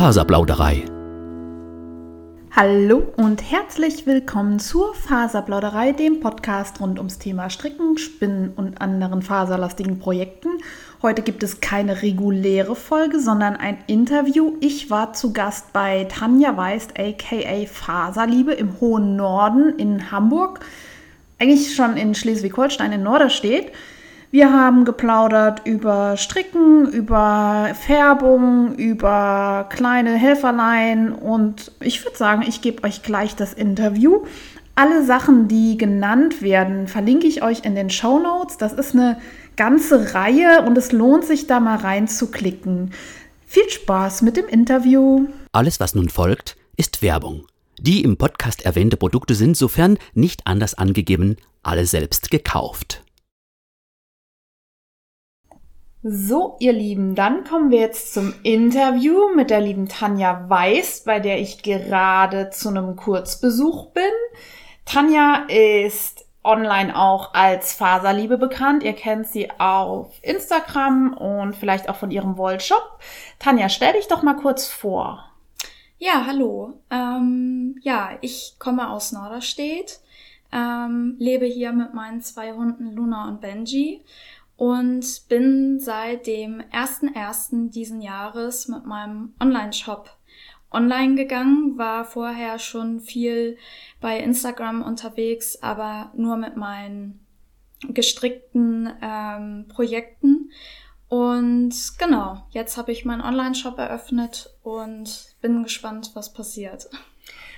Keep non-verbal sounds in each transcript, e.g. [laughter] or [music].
Faserplauderei. Hallo und herzlich willkommen zur Faserplauderei, dem Podcast rund ums Thema Stricken, Spinnen und anderen faserlastigen Projekten. Heute gibt es keine reguläre Folge, sondern ein Interview. Ich war zu Gast bei Tanja Weist, aka Faserliebe im hohen Norden in Hamburg. Eigentlich schon in Schleswig-Holstein in Norderstedt. Wir haben geplaudert über Stricken, über Färbung, über kleine Helferlein und ich würde sagen, ich gebe euch gleich das Interview. Alle Sachen, die genannt werden, verlinke ich euch in den Show Notes. Das ist eine ganze Reihe und es lohnt sich da mal reinzuklicken. Viel Spaß mit dem Interview. Alles, was nun folgt, ist Werbung. Die im Podcast erwähnte Produkte sind, sofern nicht anders angegeben, alle selbst gekauft. So, ihr Lieben, dann kommen wir jetzt zum Interview mit der lieben Tanja Weiß, bei der ich gerade zu einem Kurzbesuch bin. Tanja ist online auch als Faserliebe bekannt. Ihr kennt sie auf Instagram und vielleicht auch von ihrem Wollshop. Tanja, stell dich doch mal kurz vor. Ja, hallo. Ähm, ja, ich komme aus Norderstedt, ähm, lebe hier mit meinen zwei Hunden Luna und Benji und bin seit dem 1.1. diesen Jahres mit meinem Online-Shop online gegangen, war vorher schon viel bei Instagram unterwegs, aber nur mit meinen gestrickten ähm, Projekten. Und genau, jetzt habe ich meinen Online-Shop eröffnet und bin gespannt, was passiert.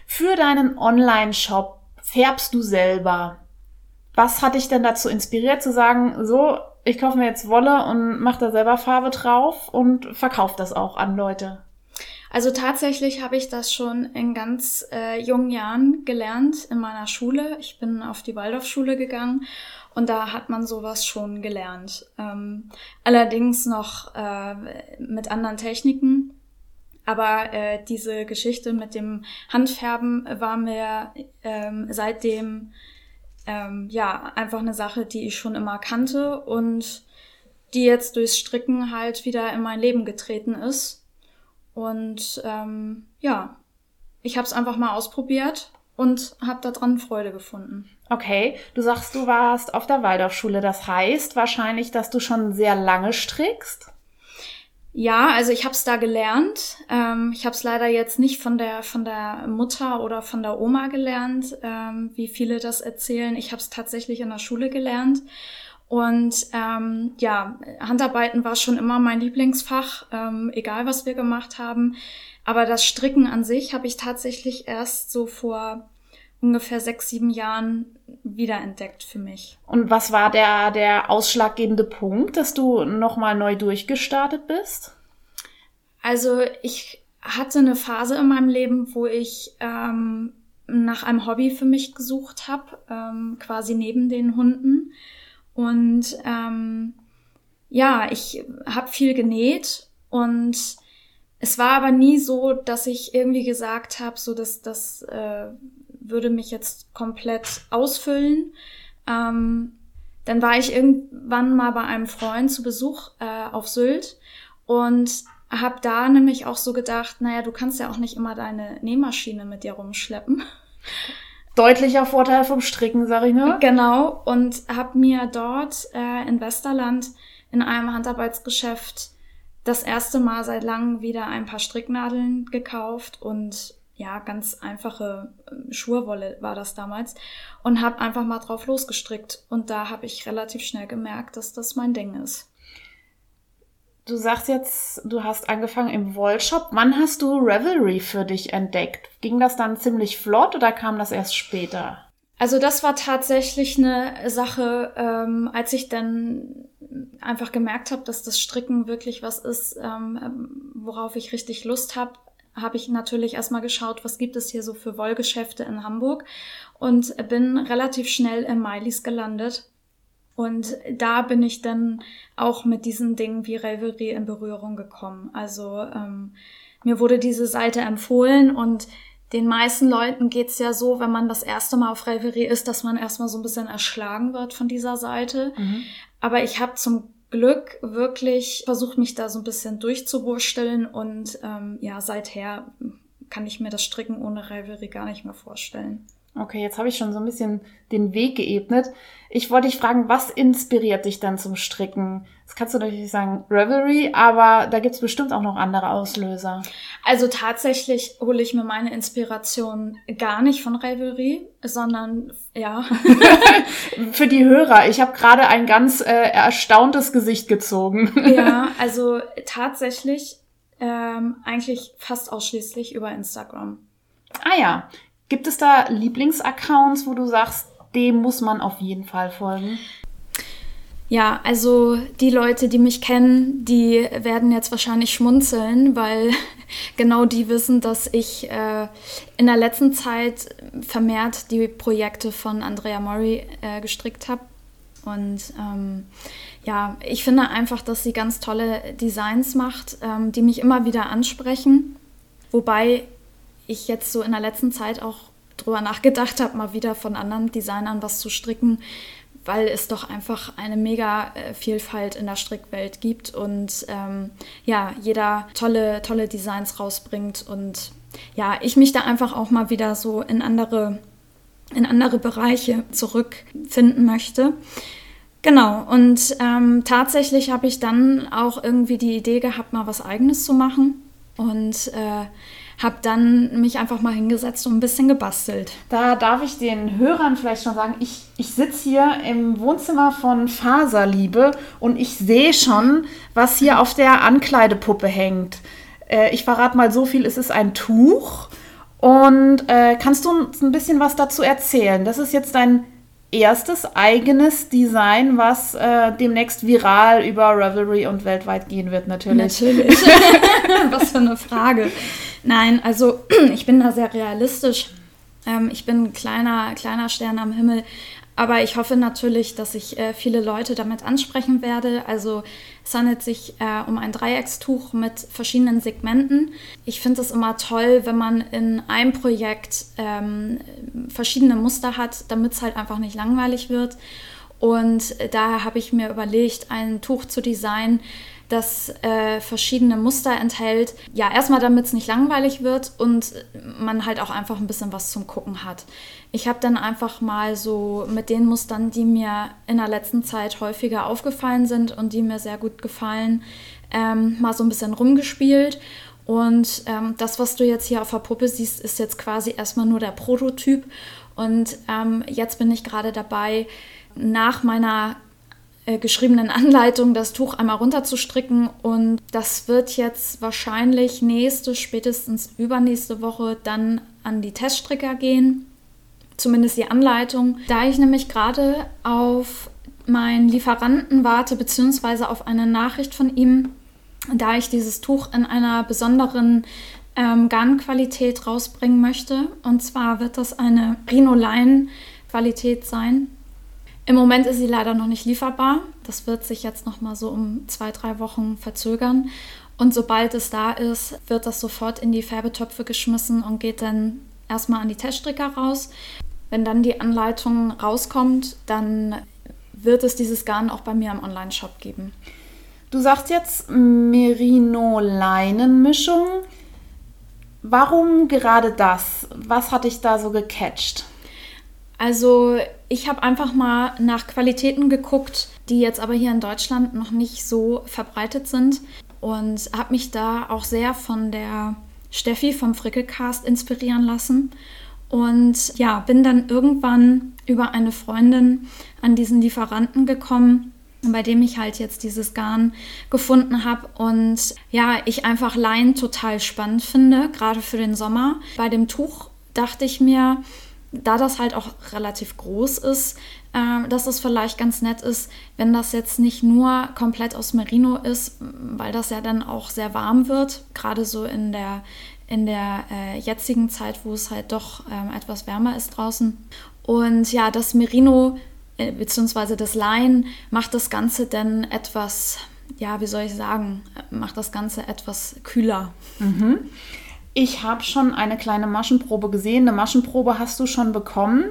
Für deinen Online-Shop färbst du selber. Was hat dich denn dazu inspiriert zu sagen, so, ich kaufe mir jetzt Wolle und mache da selber Farbe drauf und verkaufe das auch an Leute. Also tatsächlich habe ich das schon in ganz äh, jungen Jahren gelernt in meiner Schule. Ich bin auf die Waldorfschule gegangen und da hat man sowas schon gelernt. Ähm, allerdings noch äh, mit anderen Techniken. Aber äh, diese Geschichte mit dem Handfärben war mir ähm, seitdem ähm, ja, einfach eine Sache, die ich schon immer kannte und die jetzt durchs Stricken halt wieder in mein Leben getreten ist. Und ähm, ja, ich habe es einfach mal ausprobiert und habe daran Freude gefunden. Okay, du sagst, du warst auf der Waldorfschule. Das heißt wahrscheinlich, dass du schon sehr lange strickst? Ja, also ich habe es da gelernt. Ähm, ich habe es leider jetzt nicht von der von der Mutter oder von der Oma gelernt, ähm, wie viele das erzählen. Ich habe es tatsächlich in der Schule gelernt. Und ähm, ja, Handarbeiten war schon immer mein Lieblingsfach, ähm, egal was wir gemacht haben. Aber das Stricken an sich habe ich tatsächlich erst so vor ungefähr sechs, sieben Jahren wiederentdeckt für mich. Und was war der, der ausschlaggebende Punkt, dass du nochmal neu durchgestartet bist? Also ich hatte eine Phase in meinem Leben, wo ich ähm, nach einem Hobby für mich gesucht habe, ähm, quasi neben den Hunden. Und ähm, ja, ich habe viel genäht und es war aber nie so, dass ich irgendwie gesagt habe, so dass das äh, würde mich jetzt komplett ausfüllen. Ähm, dann war ich irgendwann mal bei einem Freund zu Besuch äh, auf Sylt und habe da nämlich auch so gedacht, naja, du kannst ja auch nicht immer deine Nähmaschine mit dir rumschleppen. [laughs] Deutlicher Vorteil vom Stricken, sag ich nur. Genau, und habe mir dort äh, in Westerland in einem Handarbeitsgeschäft das erste Mal seit langem wieder ein paar Stricknadeln gekauft und ja, ganz einfache ähm, Schurwolle war das damals und habe einfach mal drauf losgestrickt. Und da habe ich relativ schnell gemerkt, dass das mein Ding ist. Du sagst jetzt, du hast angefangen im Wollshop. Wann hast du Revelry für dich entdeckt? Ging das dann ziemlich flott oder kam das erst später? Also das war tatsächlich eine Sache, ähm, als ich dann einfach gemerkt habe, dass das Stricken wirklich was ist, ähm, worauf ich richtig Lust habe, habe ich natürlich erstmal geschaut, was gibt es hier so für Wollgeschäfte in Hamburg und bin relativ schnell im Mailis gelandet. Und da bin ich dann auch mit diesen Dingen wie Revelry in Berührung gekommen. Also ähm, mir wurde diese Seite empfohlen und den meisten Leuten geht's ja so, wenn man das erste Mal auf Revelry ist, dass man erstmal so ein bisschen erschlagen wird von dieser Seite. Mhm. Aber ich habe zum Glück wirklich versucht, mich da so ein bisschen durchzuwursteln und ähm, ja, seither kann ich mir das Stricken ohne Ravelry gar nicht mehr vorstellen. Okay, jetzt habe ich schon so ein bisschen den Weg geebnet. Ich wollte dich fragen, was inspiriert dich dann zum Stricken? Das kannst du natürlich sagen Revelry, aber da gibt es bestimmt auch noch andere Auslöser. Also tatsächlich hole ich mir meine Inspiration gar nicht von Revelry, sondern ja. [laughs] Für die Hörer, ich habe gerade ein ganz äh, erstauntes Gesicht gezogen. ja, [laughs] also tatsächlich ähm, eigentlich fast ausschließlich über Instagram. Ah ja, Gibt es da Lieblingsaccounts, wo du sagst, dem muss man auf jeden Fall folgen? Ja, also die Leute, die mich kennen, die werden jetzt wahrscheinlich schmunzeln, weil [laughs] genau die wissen, dass ich äh, in der letzten Zeit vermehrt die Projekte von Andrea Mori äh, gestrickt habe. Und ähm, ja, ich finde einfach, dass sie ganz tolle Designs macht, ähm, die mich immer wieder ansprechen. Wobei ich jetzt so in der letzten Zeit auch drüber nachgedacht habe, mal wieder von anderen Designern was zu stricken, weil es doch einfach eine mega äh, Vielfalt in der Strickwelt gibt und ähm, ja, jeder tolle, tolle Designs rausbringt und ja, ich mich da einfach auch mal wieder so in andere, in andere Bereiche zurückfinden möchte. Genau, und ähm, tatsächlich habe ich dann auch irgendwie die Idee gehabt, mal was eigenes zu machen. Und äh, habe dann mich einfach mal hingesetzt und ein bisschen gebastelt. Da darf ich den Hörern vielleicht schon sagen, ich, ich sitze hier im Wohnzimmer von Faserliebe und ich sehe schon, was hier auf der Ankleidepuppe hängt. Äh, ich verrate mal so viel, es ist ein Tuch. Und äh, kannst du uns ein bisschen was dazu erzählen? Das ist jetzt dein erstes eigenes Design, was äh, demnächst viral über Revelry und weltweit gehen wird, natürlich. Natürlich. [laughs] [laughs] was für eine Frage. Nein, also [clears throat] ich bin da sehr realistisch. Ähm, ich bin ein kleiner, kleiner Stern am Himmel. Aber ich hoffe natürlich, dass ich äh, viele Leute damit ansprechen werde. Also es handelt sich äh, um ein Dreieckstuch mit verschiedenen Segmenten. Ich finde es immer toll, wenn man in einem Projekt ähm, verschiedene Muster hat, damit es halt einfach nicht langweilig wird. Und daher habe ich mir überlegt, ein Tuch zu designen, das äh, verschiedene Muster enthält. Ja, erstmal damit es nicht langweilig wird und man halt auch einfach ein bisschen was zum Gucken hat. Ich habe dann einfach mal so mit den Mustern, die mir in der letzten Zeit häufiger aufgefallen sind und die mir sehr gut gefallen, ähm, mal so ein bisschen rumgespielt. Und ähm, das, was du jetzt hier auf der Puppe siehst, ist jetzt quasi erstmal nur der Prototyp. Und ähm, jetzt bin ich gerade dabei, nach meiner äh, geschriebenen Anleitung das Tuch einmal runterzustricken und das wird jetzt wahrscheinlich nächste, spätestens übernächste Woche dann an die Teststricker gehen. Zumindest die Anleitung. Da ich nämlich gerade auf meinen Lieferanten warte, beziehungsweise auf eine Nachricht von ihm, da ich dieses Tuch in einer besonderen ähm, Garnqualität rausbringen möchte. Und zwar wird das eine Rhinoline-Qualität sein. Im Moment ist sie leider noch nicht lieferbar. Das wird sich jetzt noch mal so um zwei, drei Wochen verzögern. Und sobald es da ist, wird das sofort in die Färbetöpfe geschmissen und geht dann erstmal an die Teststricker raus. Wenn dann die Anleitung rauskommt, dann wird es dieses Garn auch bei mir im Online-Shop geben. Du sagst jetzt Merino-Leinenmischung. Warum gerade das? Was hat dich da so gecatcht? Also ich habe einfach mal nach Qualitäten geguckt, die jetzt aber hier in Deutschland noch nicht so verbreitet sind und habe mich da auch sehr von der Steffi vom Frickelcast inspirieren lassen. Und ja, bin dann irgendwann über eine Freundin an diesen Lieferanten gekommen, bei dem ich halt jetzt dieses Garn gefunden habe und ja, ich einfach Leinen total spannend finde, gerade für den Sommer. Bei dem Tuch dachte ich mir, da das halt auch relativ groß ist, äh, dass es vielleicht ganz nett ist, wenn das jetzt nicht nur komplett aus Merino ist, weil das ja dann auch sehr warm wird, gerade so in der, in der äh, jetzigen Zeit, wo es halt doch äh, etwas wärmer ist draußen. Und ja, das Merino äh, bzw. das Lein macht das Ganze dann etwas, ja, wie soll ich sagen, macht das Ganze etwas kühler. Mhm. Ich habe schon eine kleine Maschenprobe gesehen. Eine Maschenprobe hast du schon bekommen.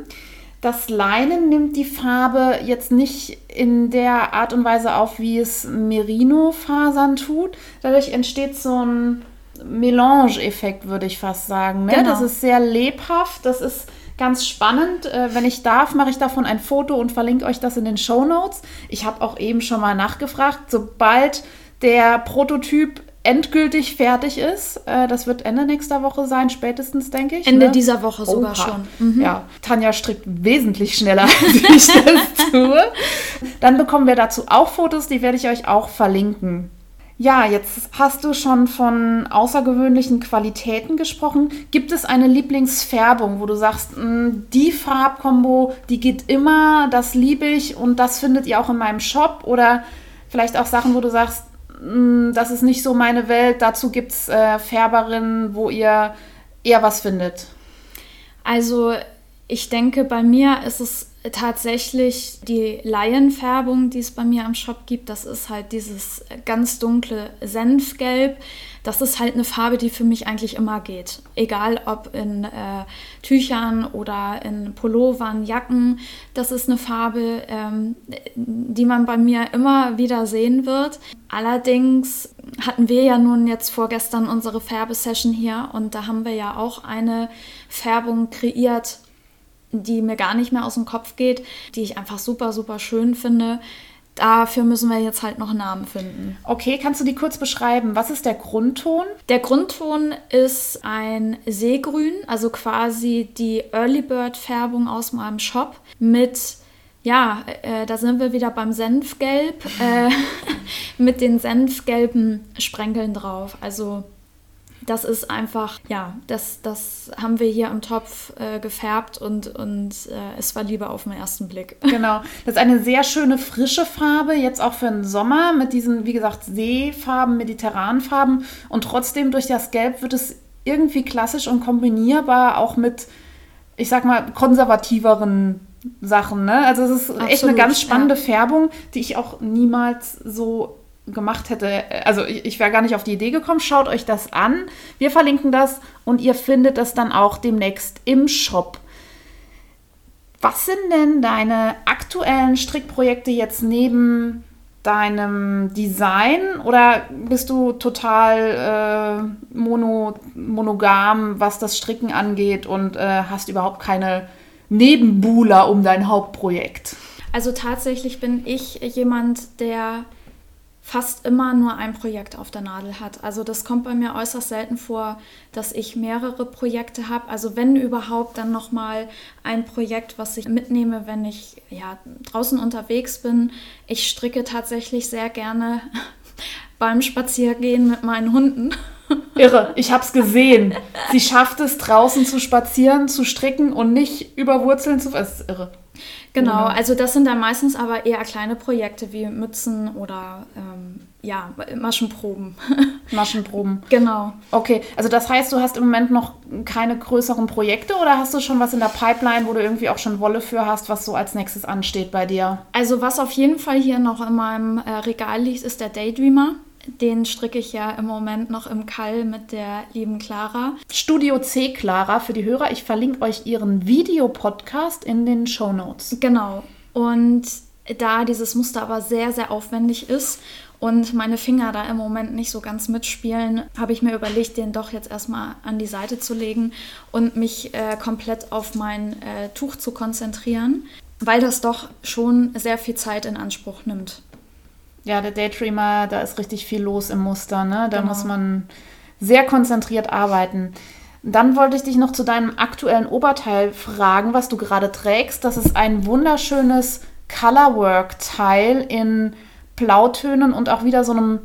Das Leinen nimmt die Farbe jetzt nicht in der Art und Weise auf, wie es Merino-Fasern tut. Dadurch entsteht so ein Melange-Effekt, würde ich fast sagen. Ne? Genau. Das ist sehr lebhaft, das ist ganz spannend. Äh, wenn ich darf, mache ich davon ein Foto und verlinke euch das in den Show Notes. Ich habe auch eben schon mal nachgefragt, sobald der Prototyp endgültig fertig ist, äh, das wird Ende nächster Woche sein, spätestens, denke ich. Ende ne? dieser Woche sogar Oha. schon. Mhm. Ja, Tanja strickt wesentlich schneller, [laughs] als ich das tue. Dann bekommen wir dazu auch Fotos, die werde ich euch auch verlinken. Ja, jetzt hast du schon von außergewöhnlichen Qualitäten gesprochen. Gibt es eine Lieblingsfärbung, wo du sagst, "Mm, die Farbkombo, die geht immer, das liebe ich und das findet ihr auch in meinem Shop? Oder vielleicht auch Sachen, wo du sagst, "Mm, das ist nicht so meine Welt, dazu gibt es äh, Färberinnen, wo ihr eher was findet? Also ich denke, bei mir ist es tatsächlich die Laienfärbung, die es bei mir am Shop gibt. Das ist halt dieses ganz dunkle Senfgelb. Das ist halt eine Farbe, die für mich eigentlich immer geht. Egal ob in äh, Tüchern oder in Pullovern, Jacken. Das ist eine Farbe, ähm, die man bei mir immer wieder sehen wird. Allerdings hatten wir ja nun jetzt vorgestern unsere Färbesession hier und da haben wir ja auch eine Färbung kreiert, die mir gar nicht mehr aus dem Kopf geht, die ich einfach super, super schön finde. Dafür müssen wir jetzt halt noch einen Namen finden. Okay, kannst du die kurz beschreiben? Was ist der Grundton? Der Grundton ist ein Seegrün, also quasi die Early Bird Färbung aus meinem Shop mit ja, äh, da sind wir wieder beim Senfgelb äh, [laughs] mit den senfgelben Sprenkeln drauf. Also das ist einfach, ja, das, das haben wir hier im Topf äh, gefärbt und, und äh, es war Liebe auf den ersten Blick. [laughs] Genau. Das ist eine sehr schöne frische Farbe, jetzt auch für den Sommer mit diesen, wie gesagt, Seefarben, mediterranen Farben. Und trotzdem durch das Gelb wird es irgendwie klassisch und kombinierbar auch mit, ich sag mal, konservativeren Sachen. Ne? Also es ist echt eine Absolut, ganz spannende ja. Färbung, die ich auch niemals so gemacht hätte. Also ich, ich wäre gar nicht auf die Idee gekommen. Schaut euch das an. Wir verlinken das und ihr findet das dann auch demnächst im Shop. Was sind denn deine aktuellen Strickprojekte jetzt neben deinem Design oder bist du total äh, mono, monogam, was das Stricken angeht und äh, hast überhaupt keine Nebenbuhler um dein Hauptprojekt? Also tatsächlich bin ich jemand, der fast immer nur ein Projekt auf der Nadel hat. Also das kommt bei mir äußerst selten vor, dass ich mehrere Projekte habe. Also wenn überhaupt, dann noch mal ein Projekt, was ich mitnehme, wenn ich ja, draußen unterwegs bin. Ich stricke tatsächlich sehr gerne [laughs] beim Spaziergehen mit meinen Hunden. [laughs] Irre, ich hab's gesehen. Sie schafft es draußen zu spazieren, zu stricken und nicht über Wurzeln zu. Das ist irre. Genau, Genau. also das sind dann meistens aber eher kleine Projekte wie Mützen oder ähm, ja, Maschenproben. [laughs] Maschenproben. genau. Okay, also das heißt, du hast im Moment noch keine größeren Projekte oder hast du schon was in der Pipeline, wo du irgendwie auch schon Wolle für hast, was so als nächstes ansteht bei dir? Also was auf jeden Fall hier noch in meinem äh, Regal liegt, ist der Daydreamer. Den stricke ich ja im Moment noch im Kall mit der lieben Clara. Studio C Clara für die Hörer. Ich verlinke euch ihren Videopodcast in den Show Notes. Genau. Und da dieses Muster aber sehr, sehr aufwendig ist und meine Finger da im Moment nicht so ganz mitspielen, habe ich mir überlegt, den doch jetzt erstmal an die Seite zu legen und mich äh, komplett auf mein äh, Tuch zu konzentrieren, weil das doch schon sehr viel Zeit in Anspruch nimmt. Ja, der Daydreamer, da ist richtig viel los im Muster, ne? Da Genau. muss man sehr konzentriert arbeiten. Dann wollte ich dich noch zu deinem aktuellen Oberteil fragen, was du gerade trägst. Das ist ein wunderschönes Colorwork-Teil in Blautönen und auch wieder so einem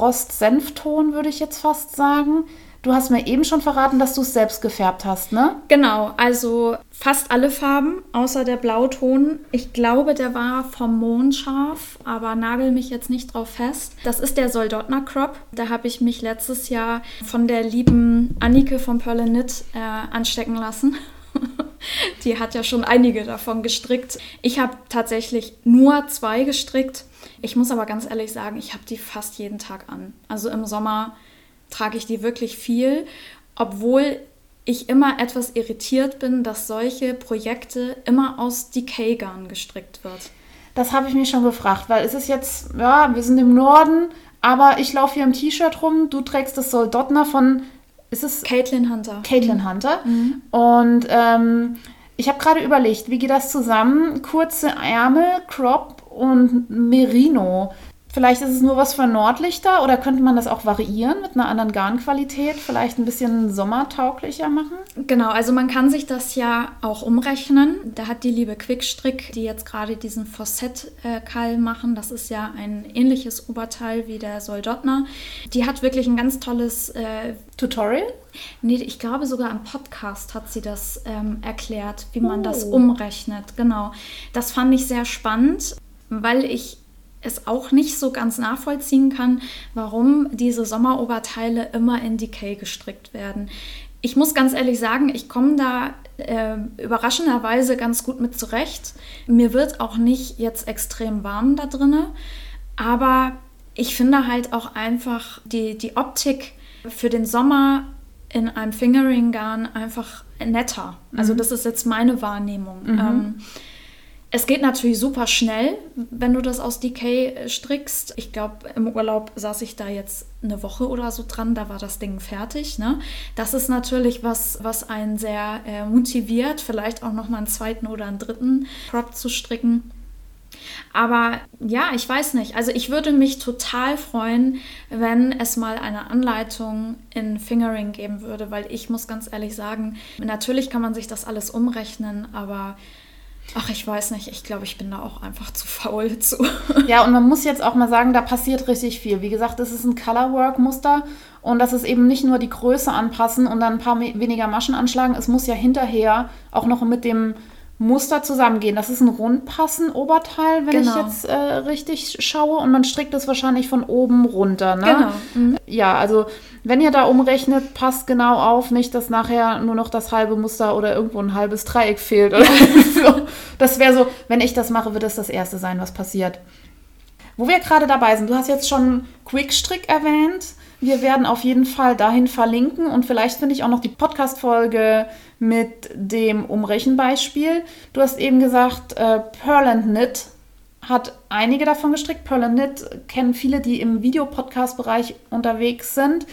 Rost-Senfton, würde ich jetzt fast sagen. Du hast mir eben schon verraten, dass du es selbst gefärbt hast, ne? Genau, also fast alle Farben, außer der Blauton. Ich glaube, der war vom Mondscharf, aber nagel mich jetzt nicht drauf fest. Das ist der Soldotner Crop. Da habe ich mich letztes Jahr von der lieben Annike von Pearl Knit äh, anstecken lassen. [laughs] Die hat ja schon einige davon gestrickt. Ich habe tatsächlich nur zwei gestrickt. Ich muss aber ganz ehrlich sagen, ich habe die fast jeden Tag an. Also im Sommer trage ich die wirklich viel, obwohl ich immer etwas irritiert bin, dass solche Projekte immer aus Decay-Garn gestrickt wird. Das habe ich mich schon gefragt, weil es ist jetzt, ja, wir sind im Norden, aber ich laufe hier im T-Shirt rum, du trägst das Soldotner von, ist es? Caitlin Hunter. Caitlin mhm. Hunter. Mhm. Und ähm, ich habe gerade überlegt, wie geht das zusammen? Kurze Ärmel, Crop und Merino. Vielleicht ist es nur was für Nordlichter oder könnte man das auch variieren mit einer anderen Garnqualität, vielleicht ein bisschen sommertauglicher machen? Genau, also man kann sich das ja auch umrechnen. Da hat die liebe Quickstrick, die jetzt gerade diesen Fossett-Kall machen, das ist ja ein ähnliches Oberteil wie der Soldotner, die hat wirklich ein ganz tolles äh, Tutorial? Nee, ich glaube sogar am Podcast hat sie das ähm, erklärt, wie man oh. das umrechnet. Genau. Das fand ich sehr spannend, weil ich es auch nicht so ganz nachvollziehen kann, warum diese Sommeroberteile immer in Decay gestrickt werden. Ich muss ganz ehrlich sagen, ich komme da äh, überraschenderweise ganz gut mit zurecht. Mir wird auch nicht jetzt extrem warm da drinne, aber ich finde halt auch einfach die, die Optik für den Sommer in einem Fingering-Garn einfach netter. Also mhm. das ist jetzt meine Wahrnehmung. Mhm. Ähm, es geht natürlich super schnell, wenn du das aus DK strickst. Ich glaube, im Urlaub saß ich da jetzt eine Woche oder so dran, da war das Ding fertig. Ne? Das ist natürlich was, was einen sehr äh, motiviert, vielleicht auch nochmal einen zweiten oder einen dritten Prop zu stricken. Aber ja, ich weiß nicht. Also ich würde mich total freuen, wenn es mal eine Anleitung in Fingering geben würde, weil ich muss ganz ehrlich sagen, natürlich kann man sich das alles umrechnen, aber Ach, ich weiß nicht. Ich glaube, ich bin da auch einfach zu faul zu. [laughs] Ja, und man muss jetzt auch mal sagen, da passiert richtig viel. Wie gesagt, es ist ein Colorwork-Muster und das ist eben nicht nur die Größe anpassen und dann ein paar weniger Maschen anschlagen. Es muss ja hinterher auch noch mit dem Muster zusammengehen. Das ist ein rundpassen Oberteil, wenn genau. ich jetzt äh, richtig schaue. Und man strickt es wahrscheinlich von oben runter. Ne? Genau. Mhm. Ja, also wenn ihr da umrechnet, passt genau auf, nicht, dass nachher nur noch das halbe Muster oder irgendwo ein halbes Dreieck fehlt. Oder [laughs] so. Das wäre so, wenn ich das mache, wird das das Erste sein, was passiert. Wo wir gerade dabei sind, du hast jetzt schon Quickstrick erwähnt. Wir werden auf jeden Fall dahin verlinken und vielleicht finde ich auch noch die Podcast-Folge mit dem Umrechenbeispiel. Du hast eben gesagt, äh, Pearl and Knit hat einige davon gestrickt. Pearl and Knit kennen viele, die im Videopodcast-Bereich unterwegs sind.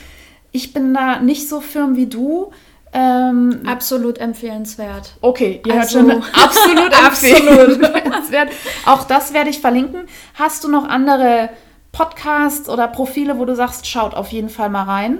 Ich bin da nicht so firm wie du. Ähm, absolut empfehlenswert. Okay, ihr also, hört schon, [laughs] absolut empfehlenswert. Auch das werde ich verlinken. Hast du noch andere Podcasts oder Profile, wo du sagst, schaut auf jeden Fall mal rein?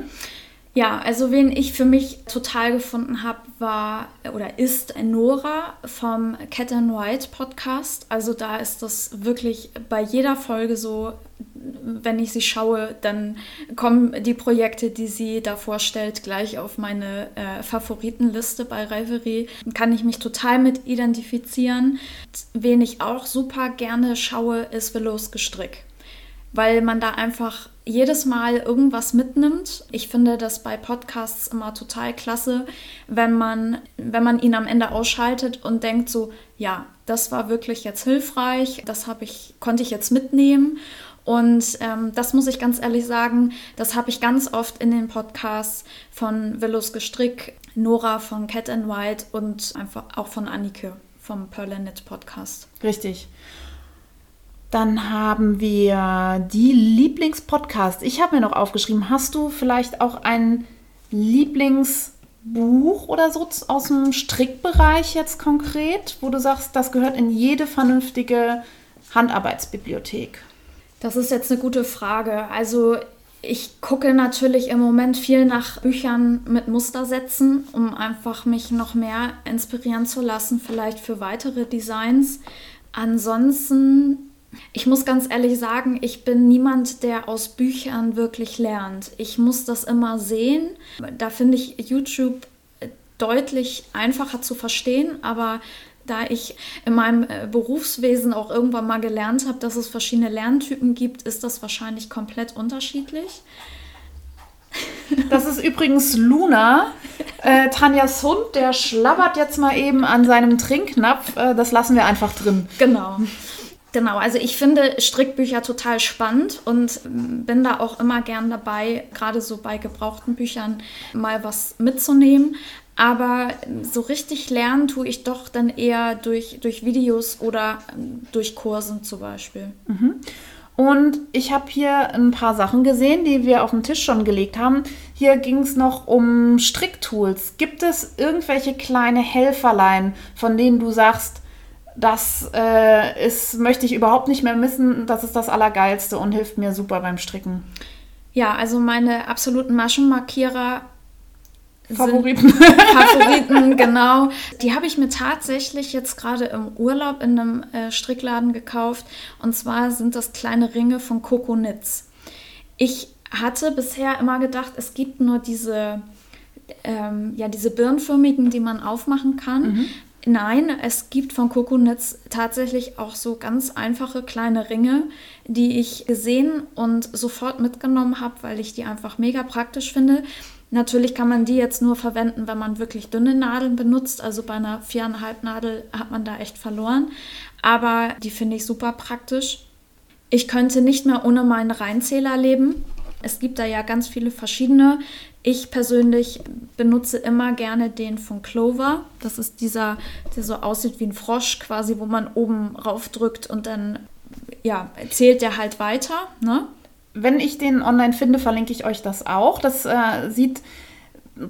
Ja, also wen ich für mich total gefunden habe, war oder ist Nora vom Cat and White Podcast. Also da ist das wirklich bei jeder Folge so, wenn ich sie schaue, dann kommen die Projekte, die sie da vorstellt, gleich auf meine äh, Favoritenliste bei Reverie. Kann ich mich total mit identifizieren. Wen ich auch super gerne schaue, ist Velos Gestrick weil man da einfach jedes Mal irgendwas mitnimmt. Ich finde das bei Podcasts immer total klasse, wenn man, wenn man ihn am Ende ausschaltet und denkt so, ja, das war wirklich jetzt hilfreich, das habe ich, konnte ich jetzt mitnehmen. Und ähm, das muss ich ganz ehrlich sagen, das habe ich ganz oft in den Podcasts von Willows Gestrick, Nora von Cat and White und einfach auch von Annike vom Perlenet Podcast. Richtig. Dann haben wir die Lieblingspodcast. Ich habe mir noch aufgeschrieben, hast du vielleicht auch ein Lieblingsbuch oder so aus dem Strickbereich jetzt konkret, wo du sagst, das gehört in jede vernünftige Handarbeitsbibliothek? Das ist jetzt eine gute Frage. Also ich gucke natürlich im Moment viel nach Büchern mit Mustersätzen, um einfach mich noch mehr inspirieren zu lassen, vielleicht für weitere Designs. Ansonsten ich muss ganz ehrlich sagen, ich bin niemand, der aus Büchern wirklich lernt. Ich muss das immer sehen. Da finde ich YouTube deutlich einfacher zu verstehen, aber da ich in meinem äh, Berufswesen auch irgendwann mal gelernt habe, dass es verschiedene Lerntypen gibt, ist das wahrscheinlich komplett unterschiedlich. Das ist übrigens Luna, äh, Tanjas Hund, der schlabbert jetzt mal eben an seinem Trinknapf. Äh, das lassen wir einfach drin. Genau. Genau, also ich finde Strickbücher total spannend und bin da auch immer gern dabei, gerade so bei gebrauchten Büchern mal was mitzunehmen. Aber so richtig lernen tue ich doch dann eher durch, durch Videos oder durch Kursen zum Beispiel. Mhm. Und ich habe hier ein paar Sachen gesehen, die wir auf den Tisch schon gelegt haben. Hier ging es noch um Stricktools. Gibt es irgendwelche kleine Helferlein, von denen du sagst, das äh, ist, möchte ich überhaupt nicht mehr missen, das ist das Allergeilste und hilft mir super beim Stricken? Ja, also meine absoluten Maschenmarkierer Favoriten. [laughs] Favoriten, [laughs] genau. Die habe ich mir tatsächlich jetzt gerade im Urlaub in einem äh, Strickladen gekauft. Und zwar sind das kleine Ringe von Coco Knits. Ich hatte bisher immer gedacht, es gibt nur diese, ähm, ja, diese birnförmigen, die man aufmachen kann. Mhm. Nein, es gibt von Coco Knits tatsächlich auch so ganz einfache kleine Ringe, die ich gesehen und sofort mitgenommen habe, weil ich die einfach mega praktisch finde. Natürlich kann man die jetzt nur verwenden, wenn man wirklich dünne Nadeln benutzt. Also bei einer viereinhalb Nadel hat man da echt verloren. Aber die finde ich super praktisch. Ich könnte nicht mehr ohne meinen Reinzähler leben. Es gibt da ja ganz viele verschiedene. Ich persönlich benutze immer gerne den von Clover. Das ist dieser, der so aussieht wie ein Frosch, quasi, wo man oben raufdrückt und dann ja, zählt der halt weiter. Ne? wenn ich den online finde, verlinke ich euch das auch. Das äh, sieht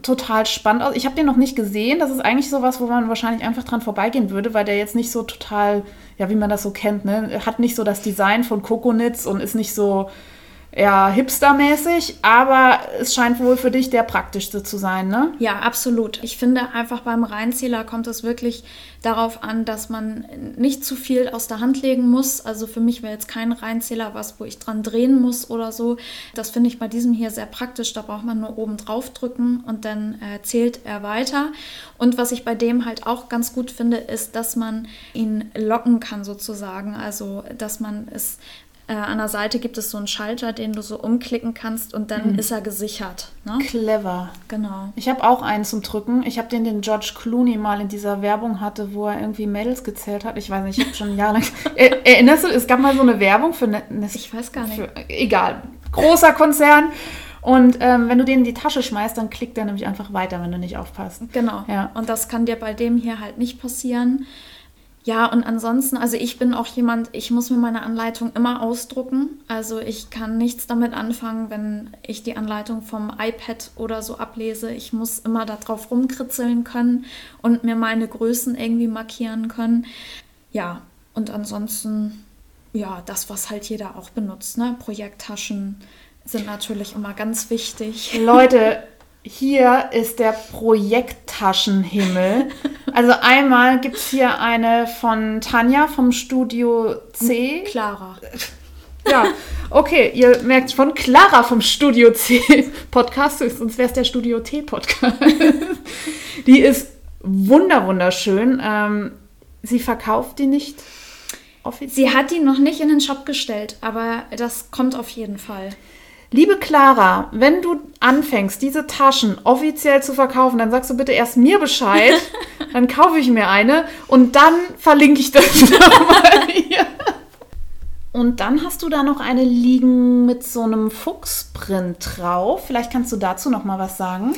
total spannend aus. Ich habe den noch nicht gesehen. Das ist eigentlich sowas, wo man wahrscheinlich einfach dran vorbeigehen würde, weil der jetzt nicht so total, ja, wie man das so kennt, ne? Hat nicht so das Design von Coconits und ist nicht so ja, hipstermäßig, aber es scheint wohl für dich der praktischste zu sein, ne? Ja, absolut. Ich finde einfach beim Reinzähler kommt es wirklich darauf an, dass man nicht zu viel aus der Hand legen muss. Also für mich wäre jetzt kein Reinzähler was, wo ich dran drehen muss oder so. Das finde ich bei diesem hier sehr praktisch. Da braucht man nur oben drauf drücken und dann äh, zählt er weiter. Und was ich bei dem halt auch ganz gut finde, ist, dass man ihn locken kann sozusagen. Also dass man es äh, an der Seite gibt es so einen Schalter, den du so umklicken kannst und dann mhm. ist er gesichert. Ne? Clever. Genau. Ich habe auch einen zum Drücken. Ich habe den, den George Clooney mal in dieser Werbung hatte, wo er irgendwie Mädels gezählt hat. Ich weiß nicht, ich habe schon [laughs] jahrelang. Erinnerst du, es gab mal so eine Werbung für. Ne, ne ich weiß gar nicht. Für, egal. Großer Konzern. Und ähm, wenn du den in die Tasche schmeißt, dann klickt der nämlich einfach weiter, wenn du nicht aufpasst. Genau. Ja. Und das kann dir bei dem hier halt nicht passieren. Ja, und ansonsten, also ich bin auch jemand, ich muss mir meine Anleitung immer ausdrucken. Also ich kann nichts damit anfangen, wenn ich die Anleitung vom iPad oder so ablese. Ich muss immer darauf rumkritzeln können und mir meine Größen irgendwie markieren können. Ja, und ansonsten, ja, das, was halt jeder auch benutzt, ne? Projekttaschen sind natürlich immer ganz wichtig. Leute, [laughs] hier ist der Projekttaschenhimmel. [laughs] Also einmal gibt es hier eine von Tanja vom Studio C. Clara. Ja, okay, ihr merkt von Clara vom Studio C Podcast, sonst wäre es der Studio T Podcast. Die ist wunder wunderschön. Ähm, sie verkauft die nicht offiziell. Sie hat die noch nicht in den Shop gestellt, aber das kommt auf jeden Fall. Liebe Clara, wenn du anfängst, diese Taschen offiziell zu verkaufen, dann sagst du bitte erst mir Bescheid, [laughs] dann kaufe ich mir eine und dann verlinke ich das [laughs] nochmal hier. Und dann hast du da noch eine liegen mit so einem Fuchsprint drauf. Vielleicht kannst du dazu noch mal was sagen.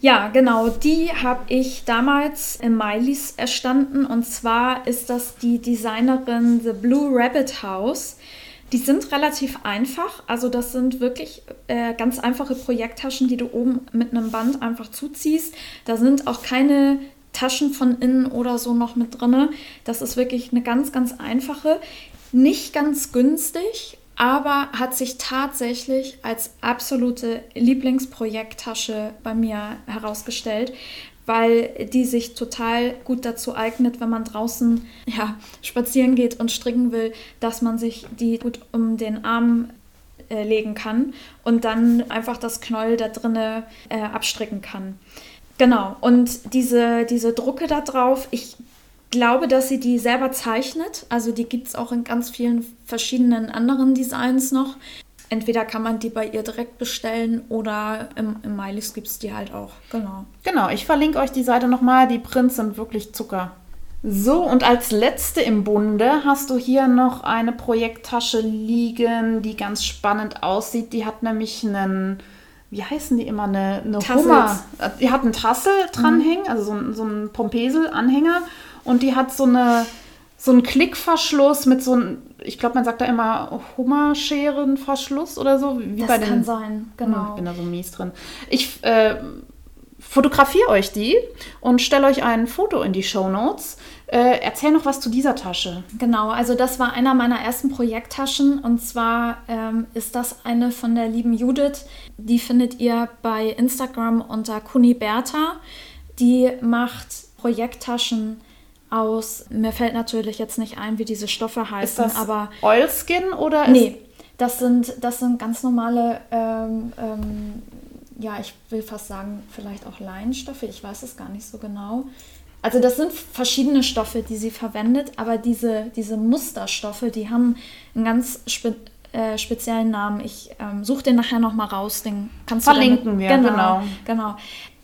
Ja, genau. Die habe ich damals im Miley's erstanden. Und zwar ist das die Designerin The Blue Rabbit House. Die sind relativ einfach. Also das sind wirklich äh, ganz einfache Projekttaschen, die du oben mit einem Band einfach zuziehst. Da sind auch keine Taschen von innen oder so noch mit drin. Das ist wirklich eine ganz, ganz einfache. Nicht ganz günstig, aber hat sich tatsächlich als absolute Lieblingsprojekttasche bei mir herausgestellt, weil die sich total gut dazu eignet, wenn man draußen ja, spazieren geht und stricken will, dass man sich die gut um den Arm äh, legen kann und dann einfach das Knäuel da drinne äh, abstricken kann. Genau, und diese, diese Drucke da drauf, ich glaube, dass sie die selber zeichnet. Also die gibt es auch in ganz vielen verschiedenen anderen Designs noch. Entweder kann man die bei ihr direkt bestellen oder im, im Mileys gibt es die halt auch. Genau. Genau, ich verlinke euch die Seite nochmal. Die Prints sind wirklich Zucker. So, und als letzte im Bunde hast du hier noch eine Projekttasche liegen, die ganz spannend aussieht. Die hat nämlich einen, wie heißen die immer, eine, eine Hummer. Die hat einen Tassel dranhängen, mhm. also so, so einen Pompesel-Anhänger. Und die hat so eine so einen Klickverschluss mit so einem, ich glaube, man sagt da immer Hummerscherenverschluss oder so. Wie das bei kann den, sein, genau. Ich bin da so mies drin. Ich äh, fotografiere euch die und stelle euch ein Foto in die Show Notes. Äh, erzähl noch was zu dieser Tasche. Genau, also das war einer meiner ersten Projekttaschen und zwar ähm, ist das eine von der lieben Judith. Die findet ihr bei Instagram unter Kuniberta. Die macht Projekttaschen aus, mir fällt natürlich jetzt nicht ein, wie diese Stoffe heißen, ist das aber. Oilskin oder? Nee, das sind, das sind ganz normale ähm, ähm, ja, ich will fast sagen, vielleicht auch Leinstoffe, ich weiß es gar nicht so genau. Also das sind verschiedene Stoffe, die sie verwendet, aber diese, diese Musterstoffe, die haben einen ganz spe äh, speziellen Namen. Ich ähm, suche den nachher nochmal raus, den kannst Verlinken du Verlinken wir, genau, genau. Genau.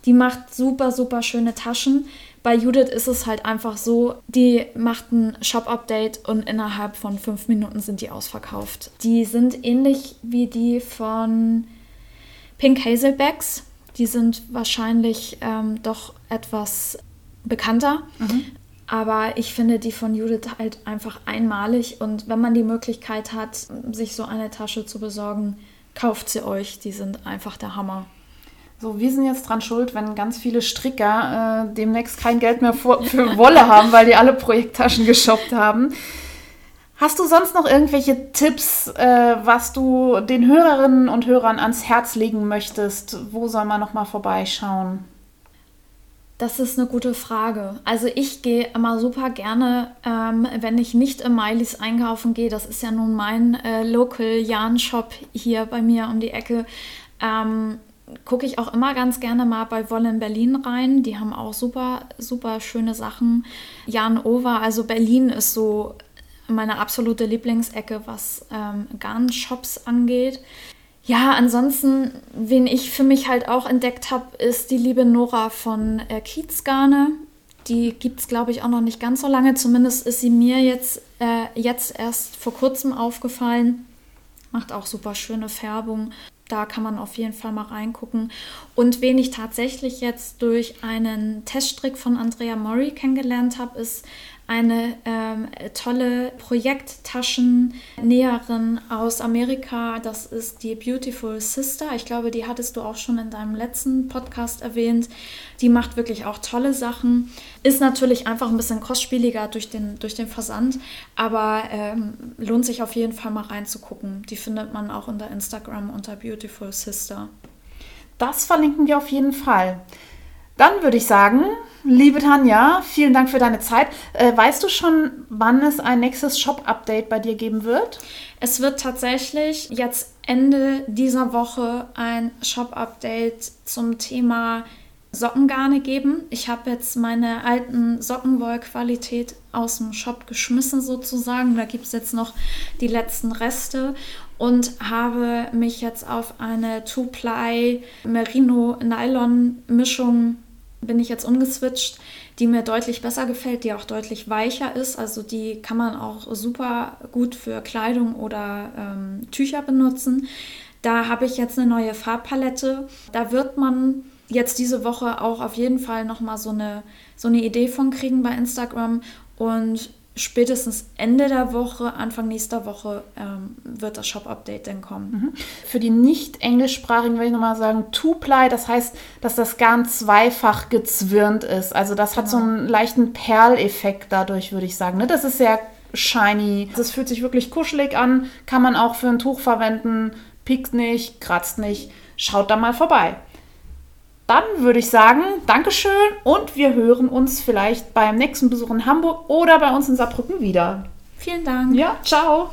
Die macht super, super schöne Taschen. Bei Judith ist es halt einfach so, die macht ein Shop-Update und innerhalb von fünf Minuten sind die ausverkauft. Die sind ähnlich wie die von Pink Hazelbacks. Die sind wahrscheinlich ähm, doch etwas bekannter. Mhm. Aber ich finde die von Judith halt einfach einmalig. Und wenn man die Möglichkeit hat, sich so eine Tasche zu besorgen, kauft sie euch. Die sind einfach der Hammer. So, wir sind jetzt dran schuld, wenn ganz viele Stricker äh, demnächst kein Geld mehr für, für Wolle haben, weil die alle Projekttaschen geshoppt haben. Hast du sonst noch irgendwelche Tipps, äh, was du den Hörerinnen und Hörern ans Herz legen möchtest? Wo soll man noch mal vorbeischauen? Das ist eine gute Frage. Also ich gehe immer super gerne, ähm, wenn ich nicht im Mileys einkaufen gehe. Das ist ja nun mein äh, Local Yarn Shop hier bei mir um die Ecke. Ähm, gucke ich auch immer ganz gerne mal bei Wolle in Berlin rein. Die haben auch super, super schöne Sachen. Jan Over, also Berlin ist so meine absolute Lieblingsecke, was ähm, Garn-Shops angeht. Ja, ansonsten, wen ich für mich halt auch entdeckt habe, ist die liebe Nora von äh, Kiezgarne. Die gibt es, glaube ich, auch noch nicht ganz so lange. Zumindest ist sie mir jetzt, äh, jetzt erst vor kurzem aufgefallen. Macht auch super schöne Färbung. Da kann man auf jeden Fall mal reingucken. Und wen ich tatsächlich jetzt durch einen Teststrick von Andrea Mori kennengelernt habe, ist eine ähm, tolle Projekttaschennäherin aus Amerika. Das ist die Beautiful Sister. Ich glaube, die hattest du auch schon in deinem letzten Podcast erwähnt. Die macht wirklich auch tolle Sachen. Ist natürlich einfach ein bisschen kostspieliger durch den, durch den Versand, aber ähm, lohnt sich auf jeden Fall mal reinzugucken. Die findet man auch unter Instagram unter Beautiful Sister. Das verlinken wir auf jeden Fall. Dann würde ich sagen, liebe Tanja, vielen Dank für deine Zeit. Äh, weißt du schon, wann es ein nächstes Shop-Update bei dir geben wird? Es wird tatsächlich jetzt Ende dieser Woche ein Shop-Update zum Thema Sockengarne geben. Ich habe jetzt meine alten Sockenwollqualität aus dem Shop geschmissen sozusagen. Da gibt es jetzt noch die letzten Reste und habe mich jetzt auf eine Two-Ply Merino-Nylon-Mischung bin ich jetzt umgeswitcht, die mir deutlich besser gefällt, die auch deutlich weicher ist. Also die kann man auch super gut für Kleidung oder ähm, Tücher benutzen. Da habe ich jetzt eine neue Farbpalette. Da wird man jetzt diese Woche auch auf jeden Fall nochmal so eine, so eine Idee von kriegen bei Instagram. Und spätestens Ende der Woche, Anfang nächster Woche ähm, wird das Shop-Update dann kommen. Mhm. Für die nicht-englischsprachigen will ich nochmal sagen, Two-Ply, das heißt, dass das Garn zweifach gezwirnt ist. Also das hat genau. so einen leichten Perleffekt dadurch, würde ich sagen. Ne? Das ist sehr shiny. Das fühlt sich wirklich kuschelig an, kann man auch für ein Tuch verwenden, piekt nicht, kratzt nicht. Schaut da mal vorbei. Dann würde ich sagen, Dankeschön und wir hören uns vielleicht beim nächsten Besuch in Hamburg oder bei uns in Saarbrücken wieder. Vielen Dank. Ja, ciao.